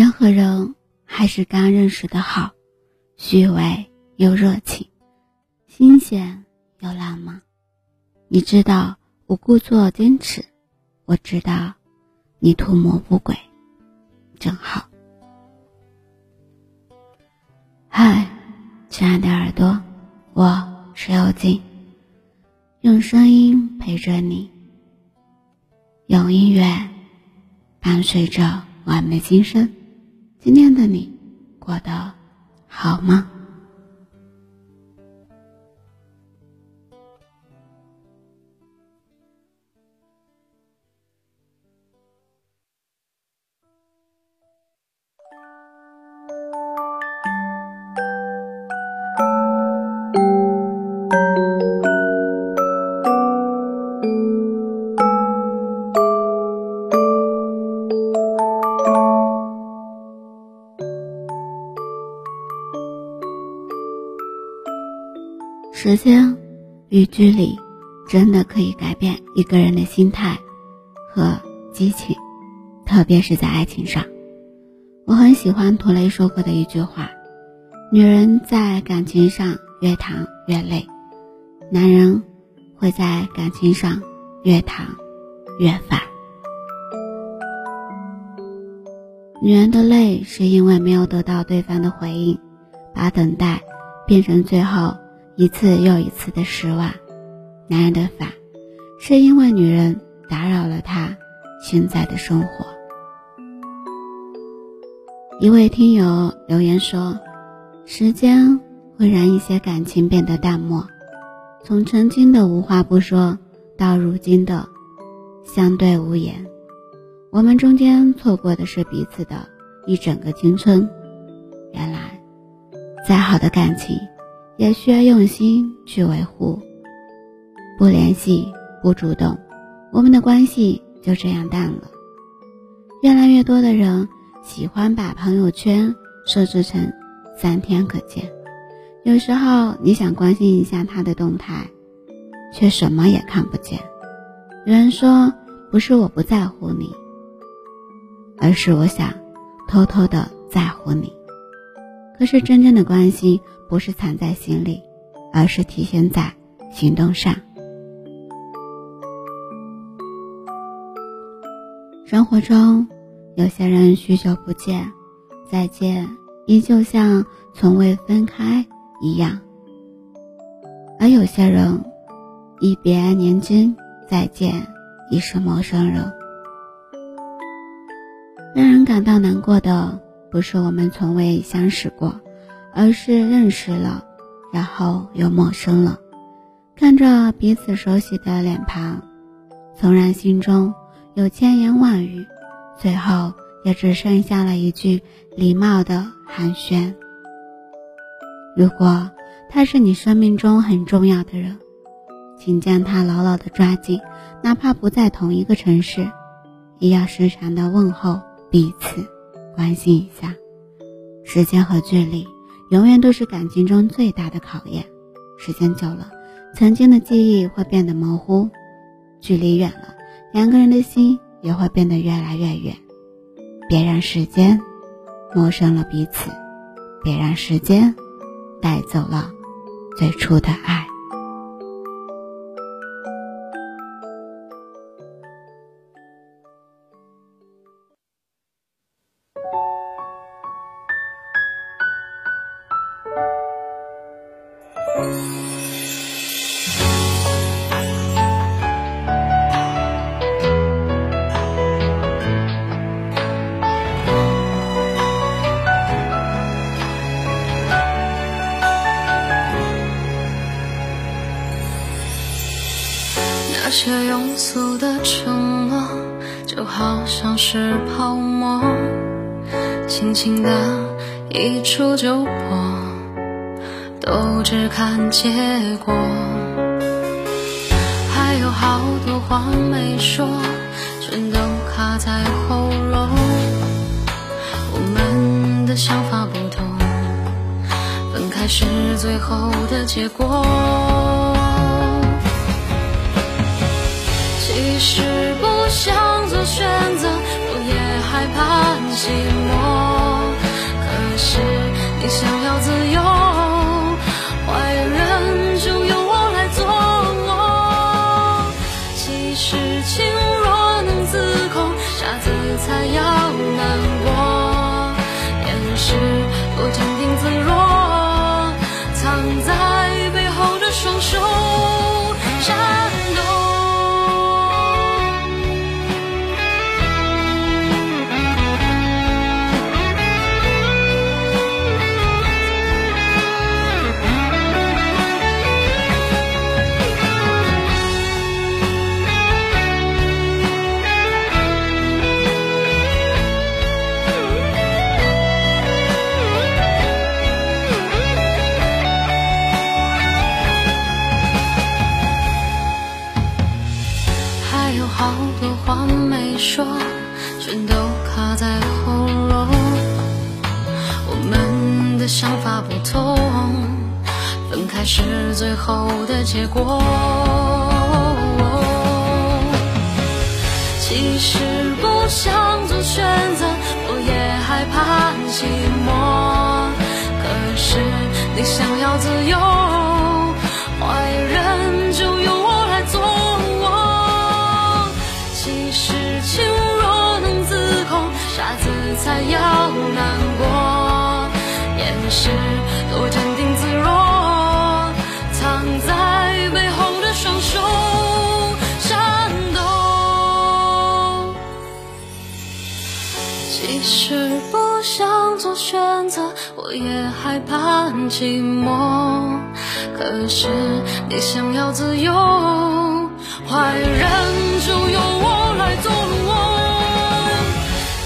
人和人还是刚认识的好，虚伪又热情，新鲜又浪漫。你知道我故作矜持，我知道你图谋不轨，正好。嗨，亲爱的耳朵，我是幽静，用声音陪着你，用音乐伴随着我们的心声。今天的你过得好吗？时间与距离，真的可以改变一个人的心态和激情，特别是在爱情上。我很喜欢涂雷说过的一句话：“女人在感情上越谈越累，男人会在感情上越谈越烦。女人的累是因为没有得到对方的回应，把等待变成最后。”一次又一次的失望，男人的烦，是因为女人打扰了他现在的生活。一位听友留言说：“时间会让一些感情变得淡漠，从曾经的无话不说到如今的相对无言，我们中间错过的是彼此的一整个青春。原来，再好的感情。”也需要用心去维护。不联系，不主动，我们的关系就这样淡了。越来越多的人喜欢把朋友圈设置成三天可见，有时候你想关心一下他的动态，却什么也看不见。有人说，不是我不在乎你，而是我想偷偷的在乎你。可是真正的关心。不是藏在心里，而是体现在行动上。生活中，有些人许久不见，再见依旧像从未分开一样；而有些人一别年今，再见已是陌生人。让人感到难过的，不是我们从未相识过。而是认识了，然后又陌生了。看着彼此熟悉的脸庞，纵然心中有千言万语，最后也只剩下了一句礼貌的寒暄。如果他是你生命中很重要的人，请将他牢牢的抓紧，哪怕不在同一个城市，也要时常的问候彼此，关心一下。时间和距离。永远都是感情中最大的考验。时间久了，曾经的记忆会变得模糊；距离远了，两个人的心也会变得越来越远。别让时间陌生了彼此，别让时间带走了最初的爱。轻轻的一触就破，都只看结果。还有好多话没说，全都卡在喉咙。我们的想法不同，分开是最后的结果。其实不想做选择，我也害怕寂寞。可是你想要自由，是最后的结果。其实不想做选择，我也害怕寂寞。可是你想要自由，坏人就由我来做。其实情若能自控，傻子才要难过。掩饰多是不想做选择，我也害怕寂寞。可是你想要自由，坏人就由我来做。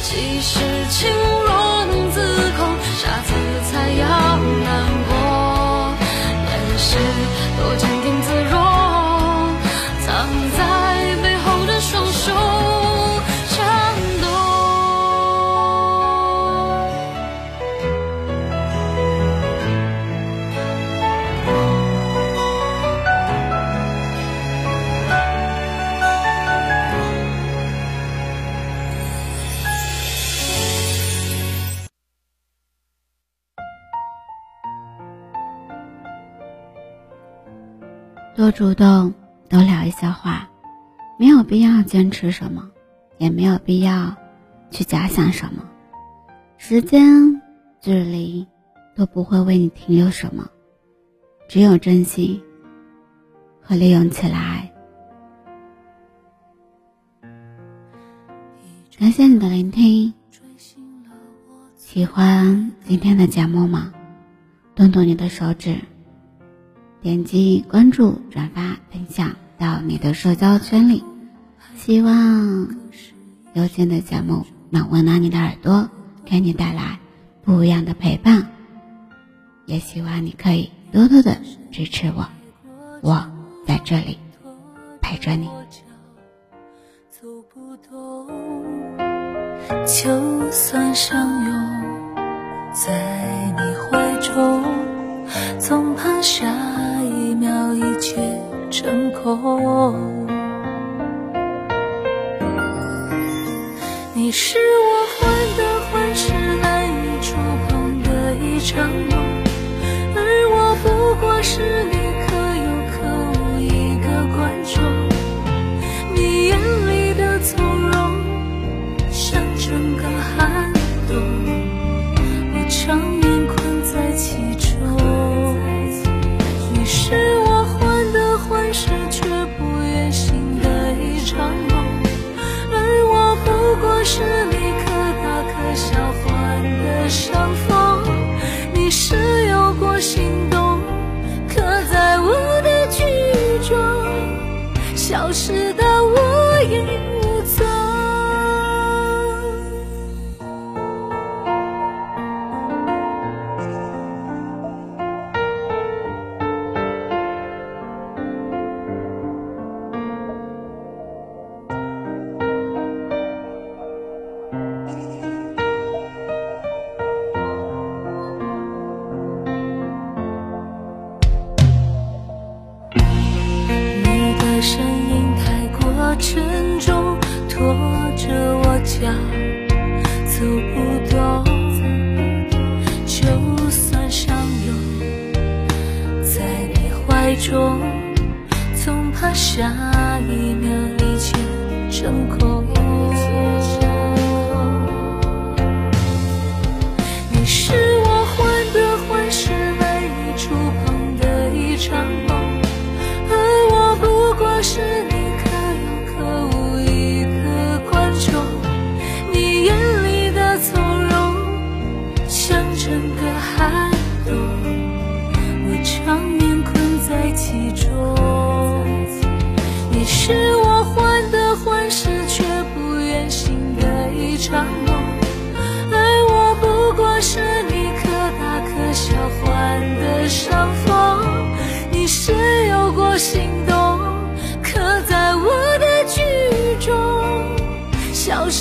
其实情若能自控，傻子才要难过。掩饰多多主动，多聊一些话，没有必要坚持什么，也没有必要去假想什么。时间、距离都不会为你停留什么，只有珍惜和利用起来。感谢你的聆听，喜欢今天的节目吗？动动你的手指。点击关注、转发、分享到你的社交圈里，希望有劲的节目能温暖你的耳朵，给你带来不一样的陪伴。也希望你可以多多的支持我，我在这里陪着你。走不动，就算相拥在空。心。爱中，总怕下一秒一切成空。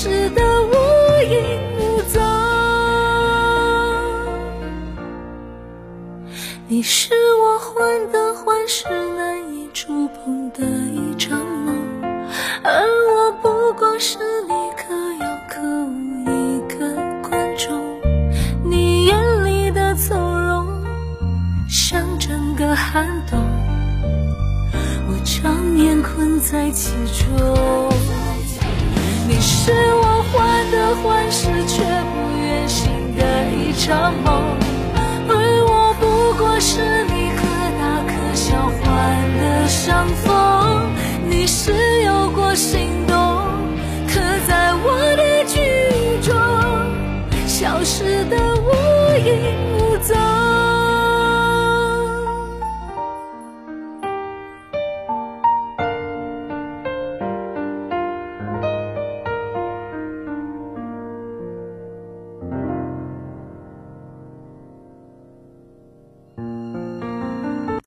失的无影无踪。你是我患得患失难以触碰的一场梦，而我不过是你可有可无一个观众。你眼里的从容，像整个寒冬，我常年困在其中。你是我患得患失却不愿醒的一场梦，而我不过是你可大可小患的相逢。你是有过心动